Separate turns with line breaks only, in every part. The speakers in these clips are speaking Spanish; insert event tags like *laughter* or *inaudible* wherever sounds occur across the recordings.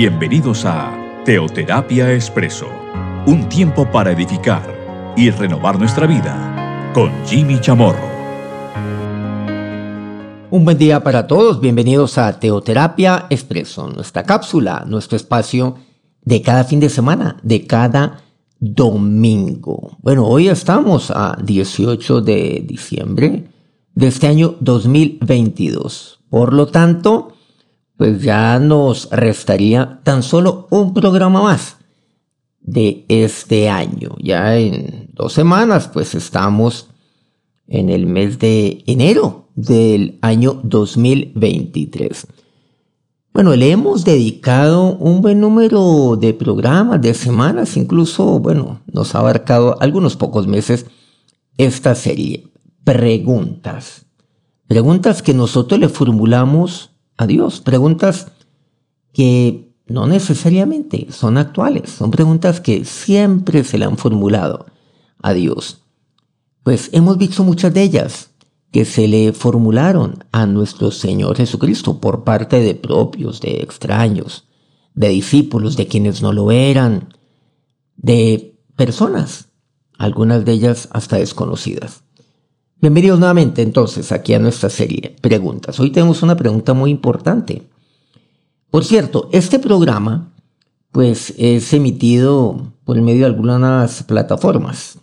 Bienvenidos a Teoterapia Expreso, un tiempo para edificar y renovar nuestra vida con Jimmy Chamorro.
Un buen día para todos, bienvenidos a Teoterapia Expreso, nuestra cápsula, nuestro espacio de cada fin de semana, de cada domingo. Bueno, hoy estamos a 18 de diciembre de este año 2022. Por lo tanto, pues ya nos restaría tan solo un programa más de este año. Ya en dos semanas, pues estamos en el mes de enero del año 2023. Bueno, le hemos dedicado un buen número de programas, de semanas, incluso, bueno, nos ha abarcado algunos pocos meses esta serie. Preguntas. Preguntas que nosotros le formulamos a Dios. Preguntas que no necesariamente son actuales, son preguntas que siempre se le han formulado a Dios. Pues hemos visto muchas de ellas que se le formularon a nuestro Señor Jesucristo por parte de propios, de extraños, de discípulos, de quienes no lo eran, de personas, algunas de ellas hasta desconocidas. Bienvenidos nuevamente entonces aquí a nuestra serie Preguntas. Hoy tenemos una pregunta muy importante. Por cierto, este programa pues es emitido por medio de algunas plataformas.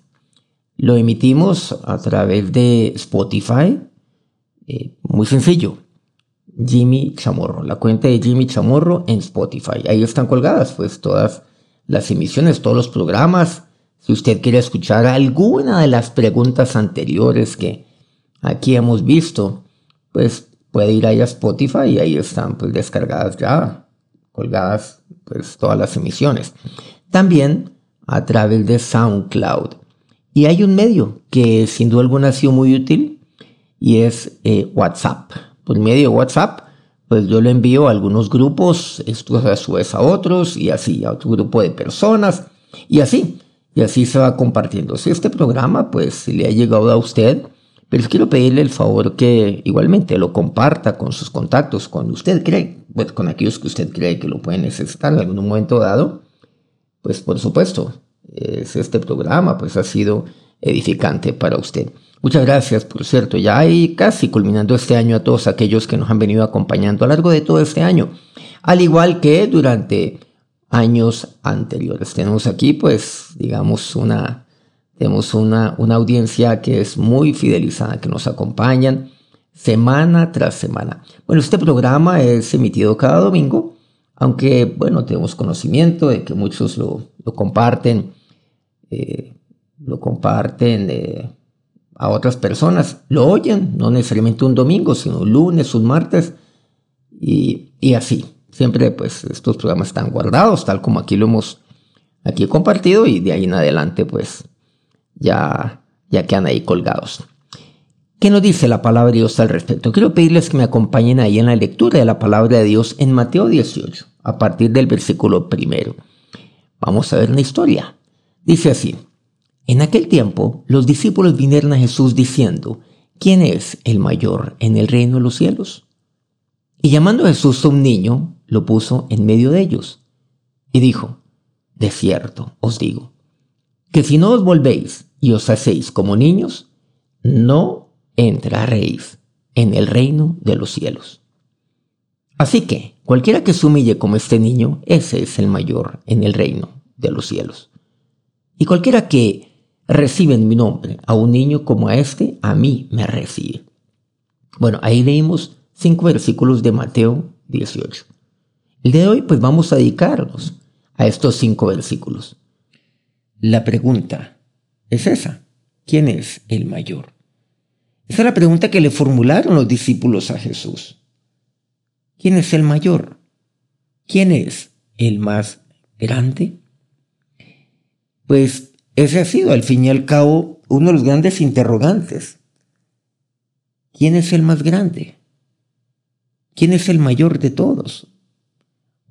Lo emitimos a través de Spotify. Eh, muy sencillo. Jimmy Chamorro, la cuenta de Jimmy Chamorro en Spotify. Ahí están colgadas pues todas las emisiones, todos los programas, si usted quiere escuchar alguna de las preguntas anteriores que aquí hemos visto, pues puede ir ahí a Spotify y ahí están pues descargadas ya, colgadas pues todas las emisiones. También a través de SoundCloud. Y hay un medio que sin duda alguna ha sido muy útil y es eh, WhatsApp. Por medio de WhatsApp, pues yo lo envío a algunos grupos, estos a su vez a otros y así, a otro grupo de personas y así y así se va compartiendo. Si este programa pues le ha llegado a usted, pero quiero pedirle el favor que igualmente lo comparta con sus contactos, cuando usted cree, pues, con aquellos que usted cree que lo pueden necesitar en algún momento dado, pues por supuesto, es este programa pues ha sido edificante para usted. Muchas gracias, por cierto, ya hay casi culminando este año a todos aquellos que nos han venido acompañando a lo largo de todo este año, al igual que durante años anteriores. Tenemos aquí, pues, digamos, una, tenemos una, una audiencia que es muy fidelizada, que nos acompañan semana tras semana. Bueno, este programa es emitido cada domingo, aunque, bueno, tenemos conocimiento de que muchos lo, lo comparten, eh, lo comparten eh, a otras personas, lo oyen, no necesariamente un domingo, sino un lunes, un martes, y, y así. Siempre pues estos programas están guardados, tal como aquí lo hemos aquí compartido y de ahí en adelante pues ya, ya quedan ahí colgados. ¿Qué nos dice la palabra de Dios al respecto? Quiero pedirles que me acompañen ahí en la lectura de la palabra de Dios en Mateo 18, a partir del versículo primero. Vamos a ver una historia. Dice así, en aquel tiempo los discípulos vinieron a Jesús diciendo, ¿quién es el mayor en el reino de los cielos? Y llamando a Jesús a un niño, lo puso en medio de ellos y dijo, de cierto os digo, que si no os volvéis y os hacéis como niños, no entraréis en el reino de los cielos. Así que cualquiera que se humille como este niño, ese es el mayor en el reino de los cielos. Y cualquiera que recibe en mi nombre a un niño como a este, a mí me recibe. Bueno, ahí leímos cinco versículos de Mateo 18. El de hoy pues vamos a dedicarnos a estos cinco versículos. La pregunta es esa. ¿Quién es el mayor? Esa es la pregunta que le formularon los discípulos a Jesús. ¿Quién es el mayor? ¿Quién es el más grande? Pues ese ha sido al fin y al cabo uno de los grandes interrogantes. ¿Quién es el más grande? ¿Quién es el mayor de todos?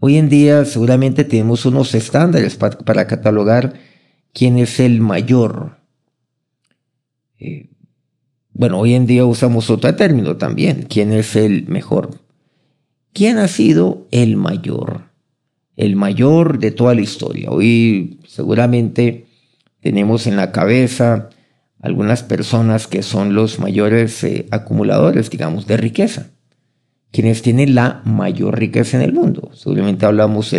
Hoy en día seguramente tenemos unos estándares para, catalogar quién es el mayor. Eh, bueno, hoy en día usamos otro término también, quién es el mejor. ¿Quién ha sido el mayor? el mayor de toda la historia. Hoy seguramente tenemos en la cabeza algunas personas que son los mayores eh, acumuladores, digamos, de riqueza, quienes tienen la mayor riqueza en el mundo. Seguramente hablamos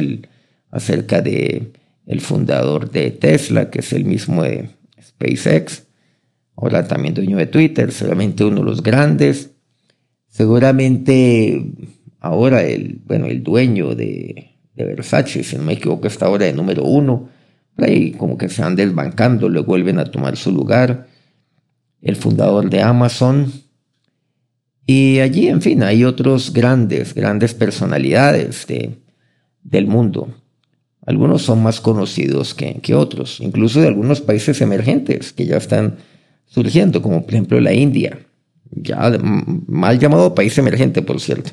acerca de el fundador de Tesla, que es el mismo de SpaceX, ahora también dueño de Twitter, seguramente uno de los grandes, seguramente ahora el, bueno, el dueño de, de Versace, si no me equivoco, está ahora de número uno, ahí como que se van desbancando, le vuelven a tomar su lugar el fundador de Amazon. Y allí, en fin, hay otros grandes, grandes personalidades de, del mundo. Algunos son más conocidos que, otros, incluso de algunos países emergentes que ya están surgiendo, como por ejemplo la India, ya mal llamado país emergente, por cierto.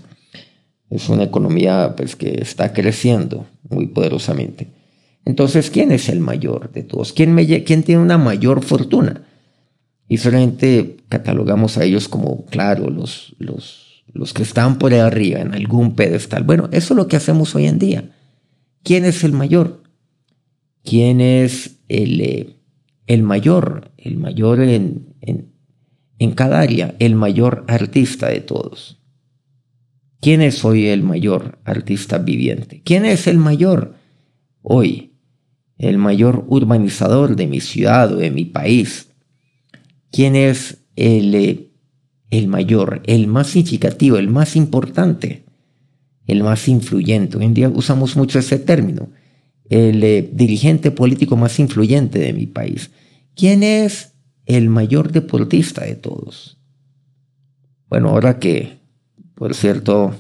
Es una economía pues, que está creciendo muy poderosamente. Entonces, ¿quién es el mayor de todos? ¿Quién, quién tiene una mayor fortuna? Y solamente catalogamos a ellos como, claro, los, los, los que están por ahí arriba en algún pedestal. Bueno, eso es lo que hacemos hoy en día. ¿Quién es el mayor? ¿Quién es el, eh, el mayor? El mayor en, en, en cada área, el mayor artista de todos. ¿Quién es hoy el mayor artista viviente? ¿Quién es el mayor hoy? El mayor urbanizador de mi ciudad o de mi país quién es el, eh, el mayor, el más significativo, el más importante, el más influyente. Hoy en día usamos mucho ese término, el eh, dirigente político más influyente de mi país. ¿Quién es el mayor deportista de todos? Bueno, ahora que, por cierto,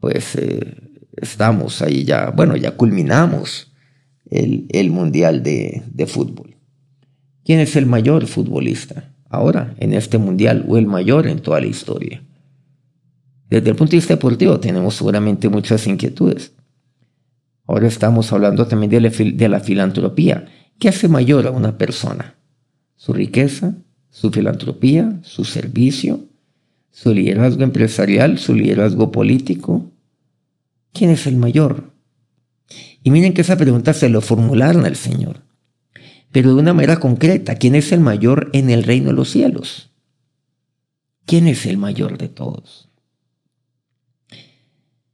pues eh, estamos ahí ya, bueno, ya culminamos el, el Mundial de, de Fútbol. ¿Quién es el mayor futbolista ahora en este mundial o el mayor en toda la historia? Desde el punto de vista deportivo tenemos seguramente muchas inquietudes. Ahora estamos hablando también de la, filantropía. ¿Qué hace mayor a una persona? Su riqueza, su filantropía, su servicio, su liderazgo empresarial, su liderazgo político. ¿Quién es el mayor? Y miren que esa pregunta se lo formularon al Señor pero de una manera concreta. ¿Quién es el mayor en el reino de los cielos? ¿Quién es el mayor de todos?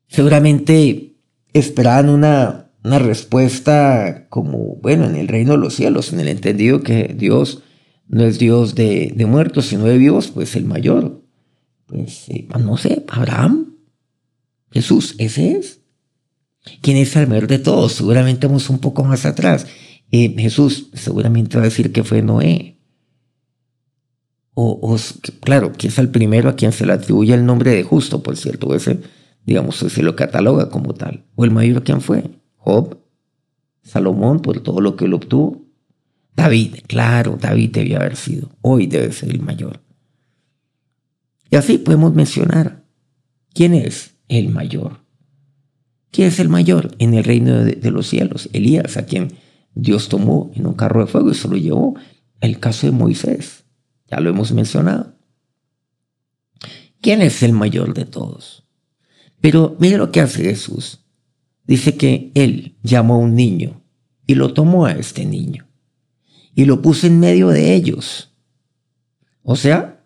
Seguramente esperaban una, una respuesta como, bueno, en el reino de los cielos, en el entendido que Dios no es Dios de, de muertos, sino de vivos, pues el mayor. Pues, eh, no sé, Abraham, Jesús, ese es. ¿Quién es el mayor de todos? Seguramente vamos un poco más atrás. Jesús seguramente va a decir que fue Noé. O, claro, que es el primero a quien se le atribuye el nombre de justo, por cierto, ese, digamos, se lo cataloga como tal. O el mayor, ¿quién fue? Job, Salomón, por todo lo que él obtuvo. David, claro, David debía haber sido. Hoy debe ser el mayor. Y así podemos mencionar quién es el mayor. ¿Quién es el mayor en el reino de, de los cielos? Elías, a quien Dios tomó en un carro de fuego y se lo llevó. El caso de Moisés, ya lo hemos mencionado. ¿Quién es el mayor de todos? Pero mire lo que hace Jesús. Dice que él llamó a un niño y lo tomó a este niño y lo puso en medio de ellos. O sea,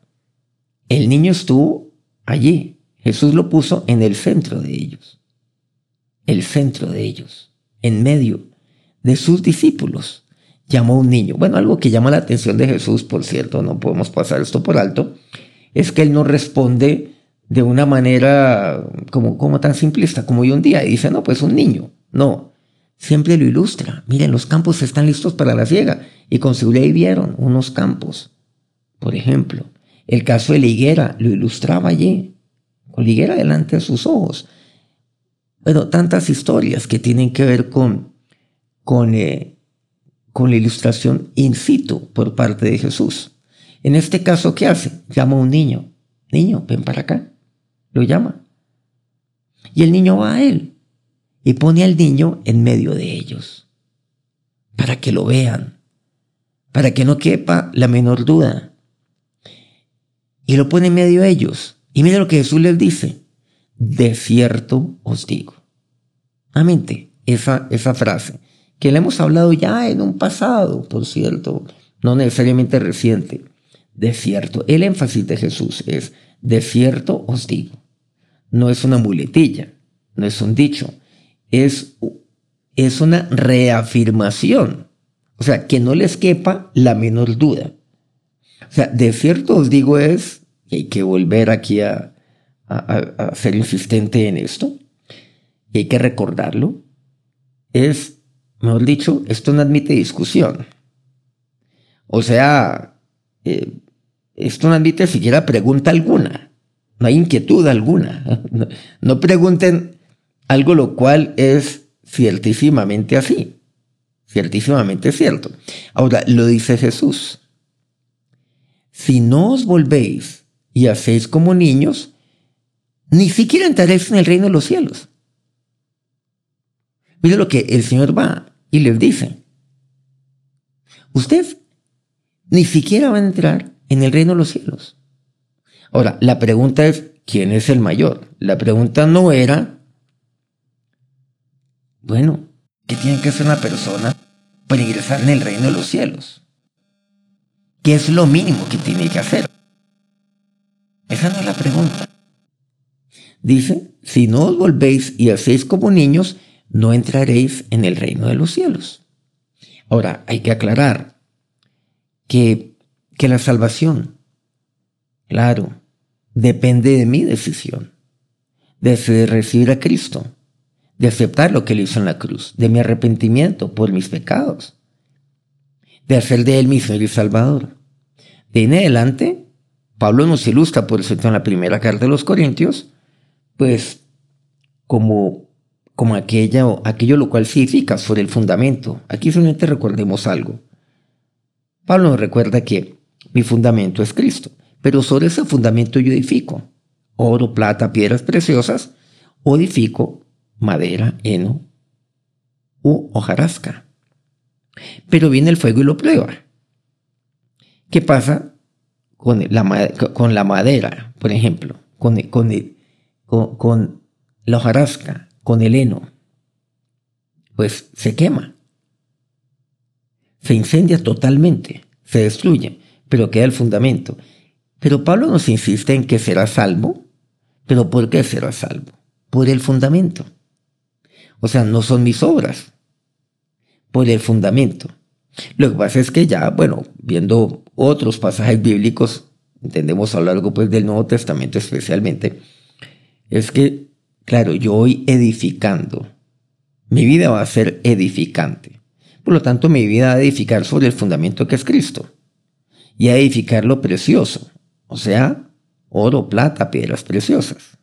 el niño estuvo allí. Jesús lo puso en el centro de ellos. El centro de ellos, en medio de sus discípulos. Llamó a un niño. Bueno, algo que llama la atención de Jesús, por cierto, no podemos pasar esto por alto, es que él no responde de una manera como, como tan simplista como hoy un día y dice, no, pues un niño. No, siempre lo ilustra. Miren, los campos están listos para la siega y con seguridad vieron unos campos. Por ejemplo, el caso de la higuera lo ilustraba allí, con la higuera delante de sus ojos. Bueno, tantas historias que tienen que ver con con, eh, con la ilustración in situ por parte de Jesús. En este caso, ¿qué hace? Llama a un niño. Niño, ven para acá. Lo llama. Y el niño va a él y pone al niño en medio de ellos para que lo vean, para que no quepa la menor duda. Y lo pone en medio de ellos. Y mira lo que Jesús les dice. De cierto os digo. Amente esa, esa frase, que le hemos hablado ya en un pasado, por cierto, no necesariamente reciente. De cierto, el énfasis de Jesús es, de cierto os digo. No es una muletilla, no es un dicho, es, es una reafirmación. O sea, que no les quepa la menor duda. O sea, de cierto os digo es, y hay que volver aquí a, a, ser insistente en esto, y hay que recordarlo, es, mejor dicho, esto no admite discusión. O sea, eh, esto no admite siquiera pregunta alguna, no hay inquietud alguna. *laughs* No, pregunten algo lo cual es ciertísimamente así, ciertísimamente cierto. Ahora, lo dice Jesús. Si no os volvéis y hacéis como niños, ni siquiera entraréis en el reino de los cielos. Mire lo que el Señor va y les dice. Usted ni siquiera va a entrar en el reino de los cielos. Ahora, la pregunta es, ¿quién es el mayor? La pregunta no era, bueno, ¿qué tiene que hacer una persona para ingresar en el reino de los cielos? ¿Qué es lo mínimo que tiene que hacer? Esa no es la pregunta. Dice, si no os volvéis y hacéis como niños, no entraréis en el reino de los cielos. Ahora, hay que aclarar que, que la salvación, claro, depende de mi decisión, de recibir a Cristo, de aceptar lo que él hizo en la cruz, de mi arrepentimiento por mis pecados, de hacer de él mi Señor y Salvador. De en adelante, Pablo nos ilustra, por eso en la primera carta de los Corintios, pues como, como aquello, aquello lo cual significa sobre el fundamento. Aquí solamente recordemos algo. Pablo nos recuerda que mi fundamento es Cristo, pero sobre ese fundamento yo edifico oro, plata, piedras preciosas, o edifico madera, heno u hojarasca. Pero viene el fuego y lo prueba. ¿Qué pasa con la, con la madera, por ejemplo? Con, con, con, la hojarasca, con el heno, pues se quema, se incendia totalmente, se destruye, pero queda el fundamento. Pero Pablo nos insiste en que será salvo, pero ¿por qué será salvo? Por el fundamento. O sea, no son mis obras, por el fundamento. Lo que pasa es que ya, bueno, viendo otros pasajes bíblicos, entendemos a lo largo pues, del Nuevo Testamento especialmente, es que, claro, yo voy edificando. Mi vida va a ser edificante. Por lo tanto, mi vida va a edificar sobre el fundamento que es Cristo. Y a edificar lo precioso. O sea, oro, plata, piedras preciosas.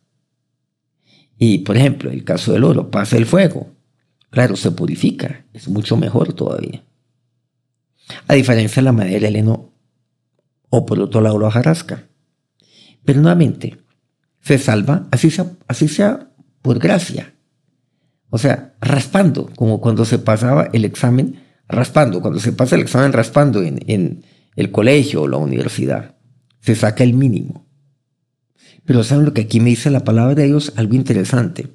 Y, por ejemplo, el caso del oro, pasa el fuego. Claro, se purifica. Es mucho mejor todavía. A diferencia de la madera, el heno, o por otro lado, la jarasca. Pero nuevamente, se salva, así sea, así sea por gracia. O sea, raspando, como cuando se pasaba el examen, raspando, cuando se pasa el examen raspando en, el colegio o la universidad, se saca el mínimo. Pero ¿saben lo que aquí me dice la palabra de Dios? Algo interesante.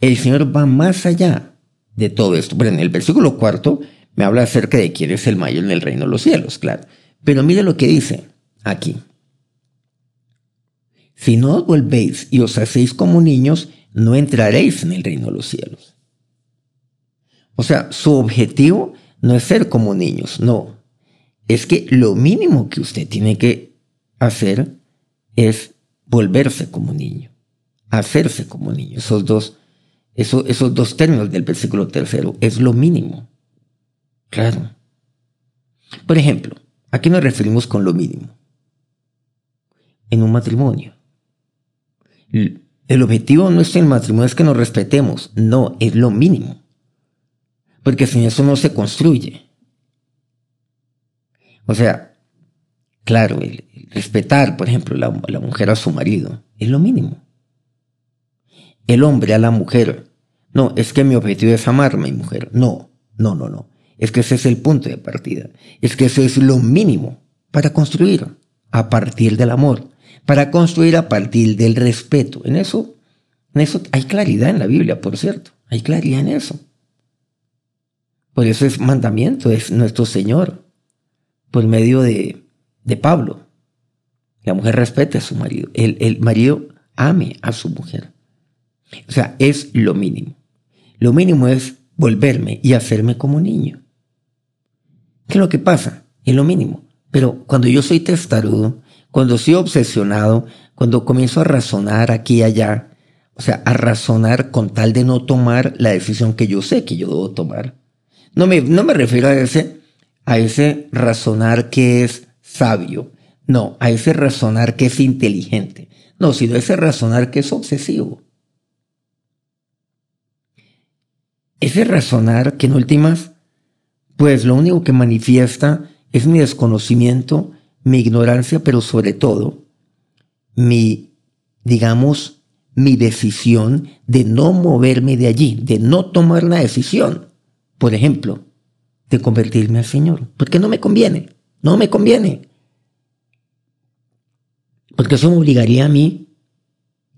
El Señor va más allá de todo esto. Bueno, en el versículo cuarto me habla acerca de quién es el mayor en el reino de los cielos, claro. Pero mire lo que dice aquí. Si no os volvéis y os hacéis como niños, no entraréis en el reino de los cielos. O sea, su objetivo no es ser como niños, no. Es que lo mínimo que usted tiene que hacer es volverse como niño, hacerse como niño. Esos dos, esos dos términos del versículo tercero es lo mínimo. Claro. Por ejemplo, ¿a qué nos referimos con lo mínimo? En un matrimonio. El objetivo no es el matrimonio, es que nos respetemos. No, es lo mínimo. Porque sin eso no se construye. O sea, claro, el, respetar, por ejemplo, la, la mujer a su marido, es lo mínimo. El hombre a la mujer. No, es que mi objetivo es amar a mi mujer. No, no, no, no. Es que ese es el punto de partida. Es que eso es lo mínimo para construir a partir del amor para construir a partir del respeto. En eso, en eso hay claridad en la Biblia, por cierto. Hay claridad en eso. Por eso es mandamiento, es nuestro Señor, por medio de, de Pablo. La mujer respete a su marido, el, el marido ame a su mujer. O sea, es lo mínimo. Lo mínimo es volverme y hacerme como niño. ¿Qué es lo que pasa? Es lo mínimo. Pero cuando yo soy testarudo, cuando soy obsesionado, cuando comienzo a razonar aquí y allá, o sea, a razonar con tal de no tomar la decisión que yo sé que yo debo tomar. No me, no me refiero a ese, a ese razonar que es sabio, no, a ese razonar que es inteligente, no, sino a ese razonar que es obsesivo. Ese razonar que en últimas, pues lo único que manifiesta es mi desconocimiento, mi ignorancia, pero sobre todo mi, digamos, mi decisión de no moverme de allí, de no tomar la decisión, por ejemplo, de convertirme al Señor, porque no me conviene, no me conviene. Porque eso me obligaría a mí,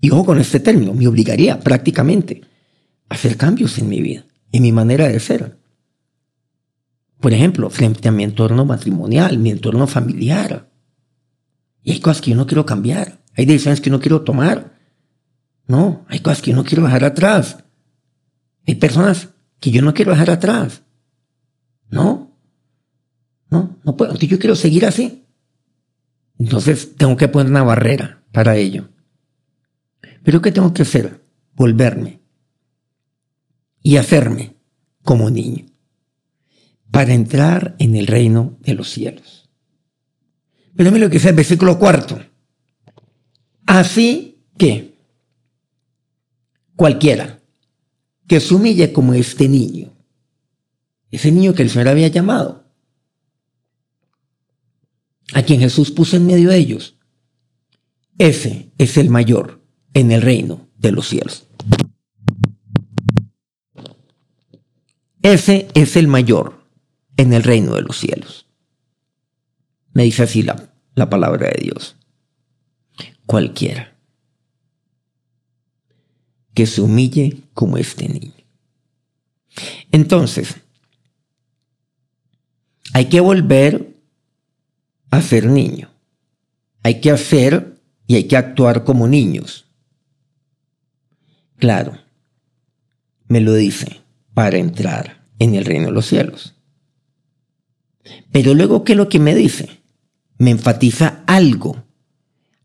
y ojo con este término, me obligaría prácticamente a hacer cambios en mi vida, en mi manera de ser. Por ejemplo, frente a mi entorno matrimonial, mi entorno familiar. Y hay cosas que yo no quiero cambiar, hay decisiones que no quiero tomar. No, hay cosas que yo no quiero dejar atrás. Hay personas que yo no quiero dejar atrás. No, no, no puedo. Yo quiero seguir así. Entonces tengo que poner una barrera para ello. Pero ¿qué tengo que hacer? Volverme y hacerme como niño para entrar en el reino de los cielos. Pero mira lo que dice el versículo cuarto. Así que cualquiera que se humille como este niño, ese niño que el Señor había llamado, a quien Jesús puso en medio de ellos, ese es el mayor en el reino de los cielos. Ese es el mayor en el reino de los cielos. Me dice así la, la palabra de Dios. Cualquiera que se humille como este niño. Entonces, hay que volver a ser niño. Hay que hacer y hay que actuar como niños. Claro, me lo dice, para entrar en el reino de los cielos. Pero luego, ¿qué es lo que me dice? Me enfatiza algo.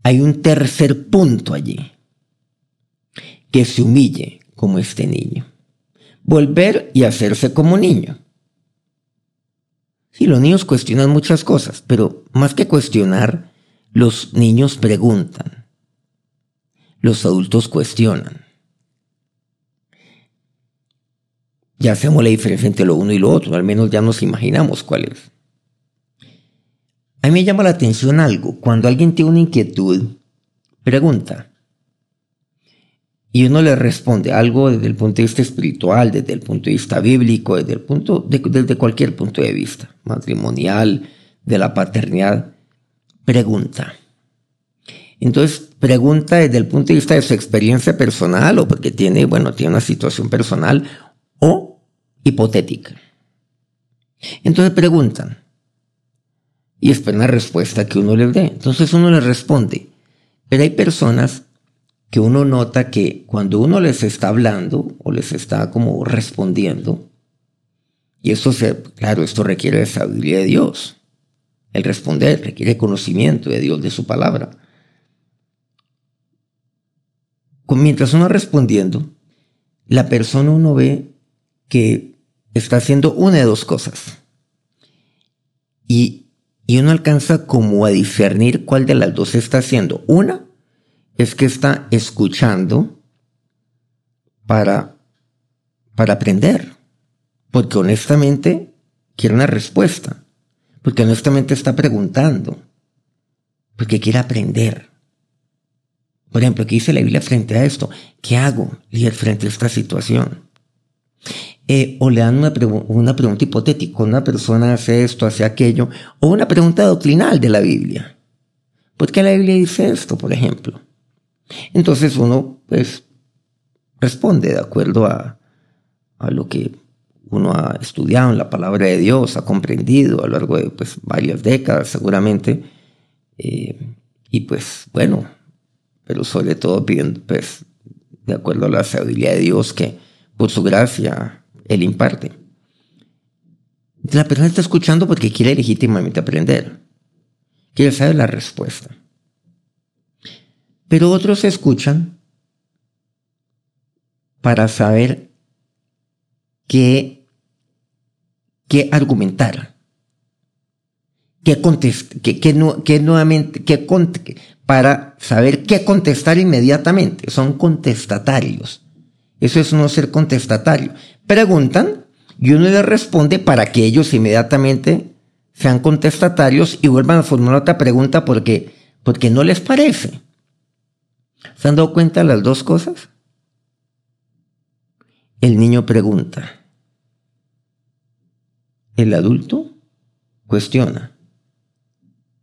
Hay un tercer punto allí que se humille como este niño. Volver y hacerse como niño. Sí, los niños cuestionan muchas cosas, pero más que cuestionar, los niños preguntan. Los adultos cuestionan. Ya hacemos la diferencia entre lo uno y lo otro, al menos ya nos imaginamos cuál es. A mí me llama la atención algo. Cuando alguien tiene una inquietud, pregunta y uno le responde algo desde el punto de vista espiritual, desde el punto de vista bíblico, desde, el punto desde cualquier punto de vista, matrimonial, de la paternidad, pregunta. Entonces, pregunta desde el punto de vista de su experiencia personal o porque tiene, bueno, tiene una situación personal o hipotética. Entonces preguntan y esperan la respuesta que uno les dé. Entonces uno le responde. Pero hay personas que uno nota que cuando uno les está hablando o les está como respondiendo, y esto se, claro, esto requiere de sabiduría de Dios. El responder requiere conocimiento de Dios, de su palabra. Mientras uno respondiendo, la persona uno ve que está haciendo una de dos cosas. Y, y uno alcanza como a discernir cuál de las dos está haciendo. Una, es que está escuchando para, para aprender. Porque honestamente quiere una respuesta. Porque honestamente está preguntando. Porque quiere aprender. Por ejemplo, ¿qué dice la Biblia frente a esto? ¿Qué hago, líder, frente a esta situación? Eh, o le dan una, una pregunta hipotética, una persona hace esto, hace aquello, o una pregunta doctrinal de la Biblia. ¿Por qué la Biblia dice esto, por ejemplo? Entonces uno pues responde de acuerdo a, a lo que uno ha estudiado en la palabra de Dios, ha comprendido a lo largo de pues, varias décadas seguramente. Eh, y pues bueno, pero sobre todo pidiendo, pues, de acuerdo a la sabiduría de Dios que por su gracia Él imparte. La persona está escuchando porque quiere legítimamente aprender, quiere saber la respuesta. Pero otros escuchan para saber qué, qué argumentar, qué, contestar, qué, nuevamente, qué, para saber qué contestar inmediatamente. Son contestatarios. Eso es no ser contestatario. Preguntan y uno les responde para que ellos inmediatamente sean contestatarios y vuelvan a formar otra pregunta porque, porque no les parece. ¿Se han dado cuenta de las dos cosas? El niño pregunta. El adulto cuestiona.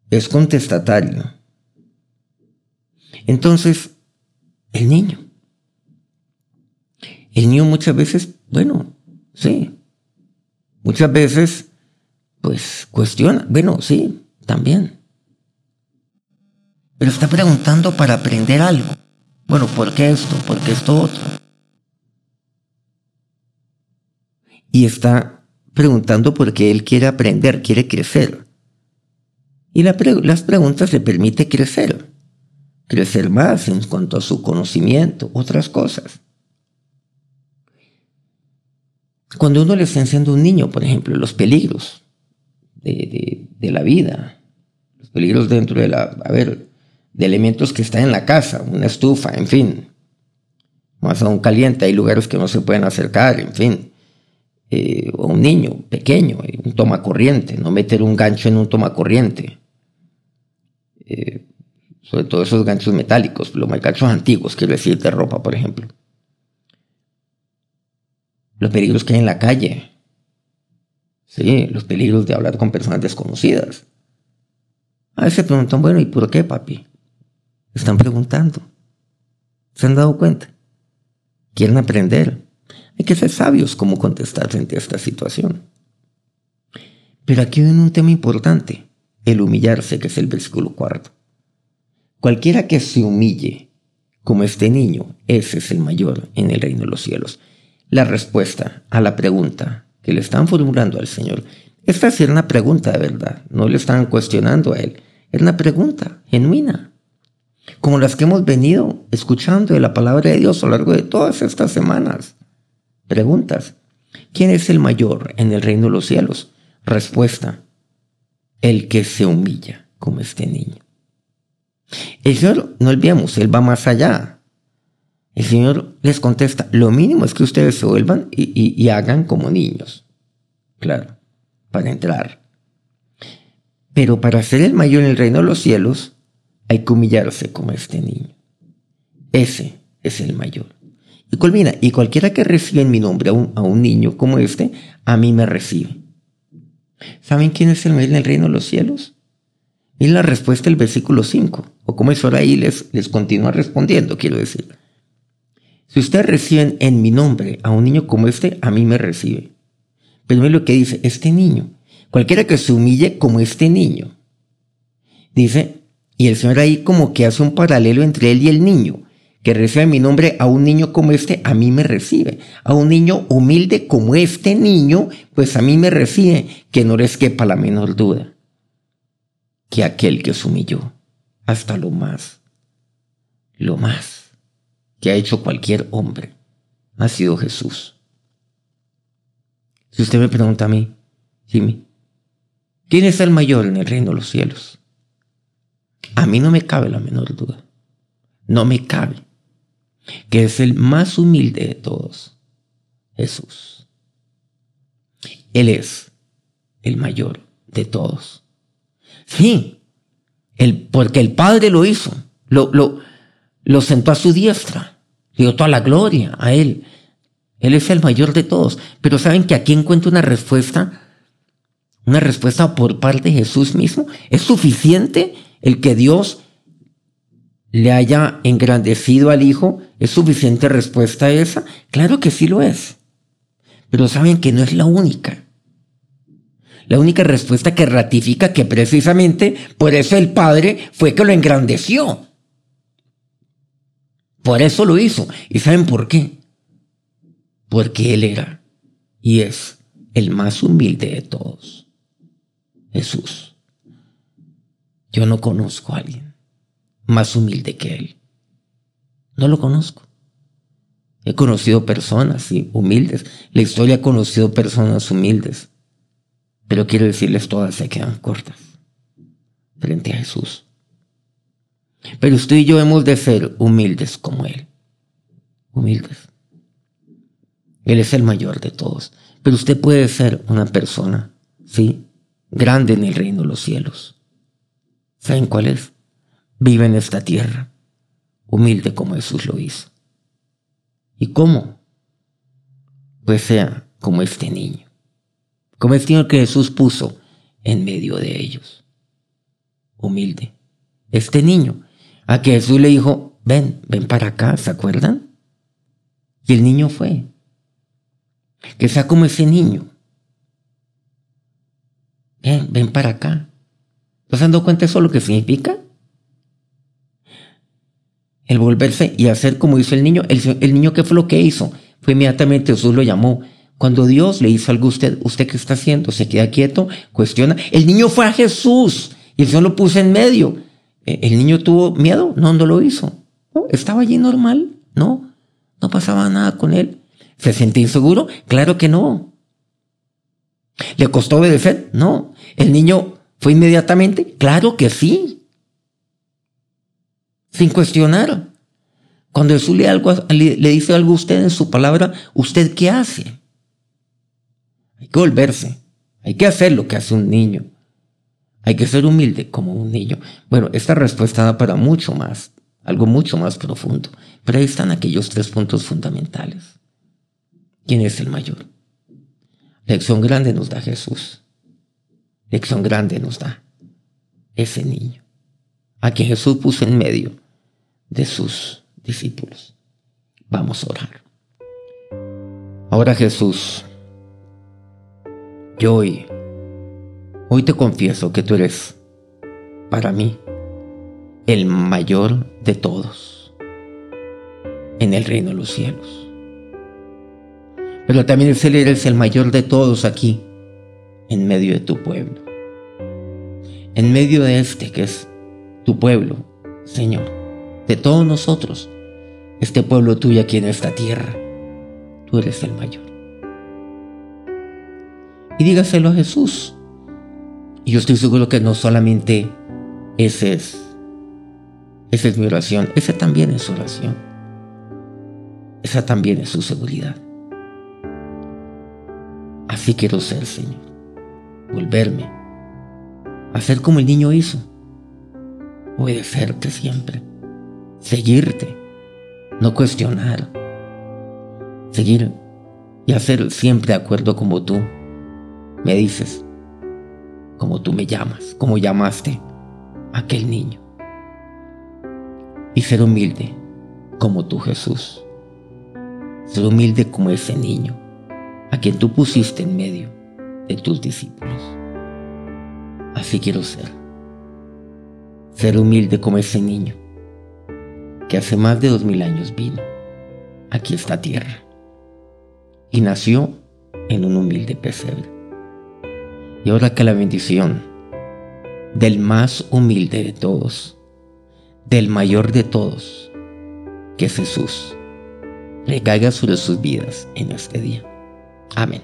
Es contestatario. Entonces, el niño. El niño muchas veces, bueno, sí. Muchas veces, pues cuestiona. Bueno, sí, también. Pero está preguntando para aprender algo. Bueno, ¿por qué esto? ¿Por qué esto otro? Y está preguntando porque él quiere aprender, quiere crecer. Y las preguntas le permiten crecer crecer más en cuanto a su conocimiento, otras cosas. Cuando uno le está enseñando a un niño, por ejemplo, los peligros de, la vida, los peligros dentro de la, a ver, de elementos que están en la casa, una estufa, en fin, más aún caliente, hay lugares que no se pueden acercar, en fin, eh, o un niño pequeño, un toma corriente, no meter un gancho en un toma corriente. Eh, sobre todo esos ganchos metálicos, los ganchos antiguos, quiero decir, de ropa, por ejemplo. Los peligros que hay en la calle. Sí, los peligros de hablar con personas desconocidas. A veces preguntan, bueno, ¿y por qué, papi? Están preguntando. ¿Se han dado cuenta? Quieren aprender. Hay que ser sabios cómo contestar frente a esta situación. Pero aquí viene un tema importante, el humillarse, que es el versículo cuarto. Cualquiera que se humille como este niño, ese es el mayor en el reino de los cielos. La respuesta a la pregunta que le están formulando al Señor, esta es una pregunta de verdad, no le están cuestionando a Él, es una pregunta genuina, como las que hemos venido escuchando de la palabra de Dios a lo largo de todas estas semanas. Preguntas, ¿quién es el mayor en el reino de los cielos? Respuesta, el que se humilla como este niño. El Señor, no olvidemos, Él va más allá. El Señor les contesta, lo mínimo es que ustedes se vuelvan y, hagan como niños. Claro, para entrar. Pero para ser el mayor en el reino de los cielos, hay que humillarse como este niño. Ese es el mayor. Y culmina, y cualquiera que reciba en mi nombre a un, a un niño como este, a mí me recibe. ¿Saben quién es el mayor en el reino de los cielos? Y la respuesta del versículo 5, o como es ahora ahí les, les continúa respondiendo, quiero decir. Si ustedes reciben en mi nombre a un niño como este, a mí me recibe. Pero es lo que dice, este niño, cualquiera que se humille como este niño. Dice, y el Señor ahí como que hace un paralelo entre él y el niño, que recibe en mi nombre a un niño como este, a mí me recibe. A un niño humilde como este niño, pues a mí me recibe, que no les quepa la menor duda que aquel que os humilló hasta lo más, lo más que ha hecho cualquier hombre, ha sido Jesús. Si usted me pregunta a mí, Jimmy, ¿quién es el mayor en el reino de los cielos? A mí no me cabe la menor duda, no me cabe, que es el más humilde de todos, Jesús. Él es el mayor de todos. Sí, el, porque el Padre lo hizo, lo, lo, lo sentó a su diestra, dio toda la gloria a Él. Él es el mayor de todos. Pero ¿saben que aquí encuentro una respuesta? Una respuesta por parte de Jesús mismo. ¿Es suficiente el que Dios le haya engrandecido al Hijo? ¿Es suficiente respuesta esa? Claro que sí lo es. Pero saben que no es la única. La única respuesta que ratifica que precisamente por eso el Padre fue que lo engrandeció. Por eso lo hizo. ¿Y saben por qué? Porque Él era y es el más humilde de todos. Jesús. Yo no conozco a alguien más humilde que Él. No lo conozco. He conocido personas, humildes. La historia ha conocido personas humildes. Pero quiero decirles, todas se quedan cortas frente a Jesús. Pero usted y yo hemos de ser humildes como Él. Humildes. Él es el mayor de todos. Pero usted puede ser una persona, ¿sí? Grande en el reino de los cielos. ¿Saben cuál es? Vive en esta tierra, humilde como Jesús lo hizo. ¿Y cómo? Pues sea como este niño. Como este niño que Jesús puso en medio de ellos. Humilde. Este niño, a que Jesús le dijo, ven, ven para acá, ¿se acuerdan? Y el niño fue. Que sea como ese niño. Ven, ven para acá. ¿Estás dando cuenta eso lo que significa? el volverse y hacer como hizo el niño. El, niño, ¿qué fue lo que hizo? Fue inmediatamente Jesús lo llamó. Cuando Dios le hizo algo a usted, ¿usted qué está haciendo? Se queda quieto, cuestiona. El niño fue a Jesús y el Señor lo puso en medio. E, ¿El niño tuvo miedo? No, no lo hizo. ¿Estaba allí normal? No, no pasaba nada con él. ¿Se sentía inseguro? Claro que no. ¿Le costó obedecer? No. ¿El niño fue inmediatamente? Claro que sí sin cuestionar. Cuando Jesús le, algo, le, dice algo a usted en su palabra, ¿usted qué hace? Hay que volverse, hay que hacer lo que hace un niño. Hay que ser humilde como un niño. Bueno, esta respuesta da para mucho más, algo mucho más profundo. Pero ahí están aquellos tres puntos fundamentales. ¿Quién es el mayor? Lección grande nos da Jesús. Lección grande nos da ese niño a quien Jesús puso en medio de sus discípulos. Vamos a orar. Ahora Jesús, yo hoy, hoy te confieso que tú eres para mí el mayor de todos en el reino de los cielos. Pero también eres el mayor de todos aquí, en medio de tu pueblo. En medio de este que es tu pueblo, Señor, de todos nosotros, este pueblo tuyo aquí en esta tierra. Tú eres el mayor. Y dígaselo a Jesús. Y yo estoy seguro que no solamente es, esa es mi oración, esa también es su oración. Esa también es su seguridad. Así quiero ser, Señor. Volverme. Hacer como el niño hizo obedecerte siempre, seguirte, no cuestionar, seguir y hacer siempre de acuerdo como tú me dices, como tú me llamas, como llamaste a aquel niño. Y ser humilde como tú Jesús, ser humilde como ese niño a quien tú pusiste en medio de tus discípulos. Así quiero ser ser humilde como ese niño que hace más de dos mil años vino aquí a esta tierra y nació en un humilde pesebre. Y ahora que la bendición del más humilde de todos, del mayor de todos, que es Jesús, recaiga sobre sus vidas en este día. Amén.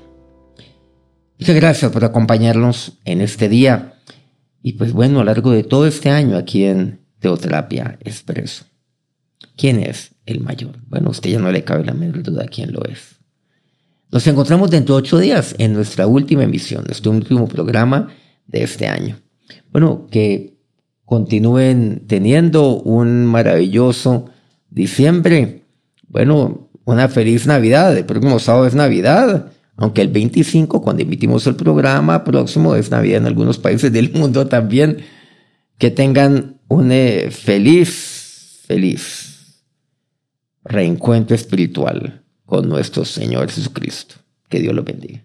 Muchas gracias por acompañarnos en este día. Y pues bueno, a lo largo de todo este año aquí en Teoterapia Expreso. ¿Quién es el mayor? Bueno, a usted ya no le cabe la menor duda quién lo es. Nos encontramos dentro de ocho días en nuestra última emisión, nuestro último programa de este año. Bueno, que continúen teniendo un maravilloso diciembre. Bueno, una feliz Navidad. El próximo sábado es Navidad. Aunque el 25, cuando emitimos el programa próximo, es Navidad en algunos países del mundo también. Que tengan un eh, feliz, feliz reencuentro espiritual con nuestro Señor Jesucristo. Que Dios los bendiga.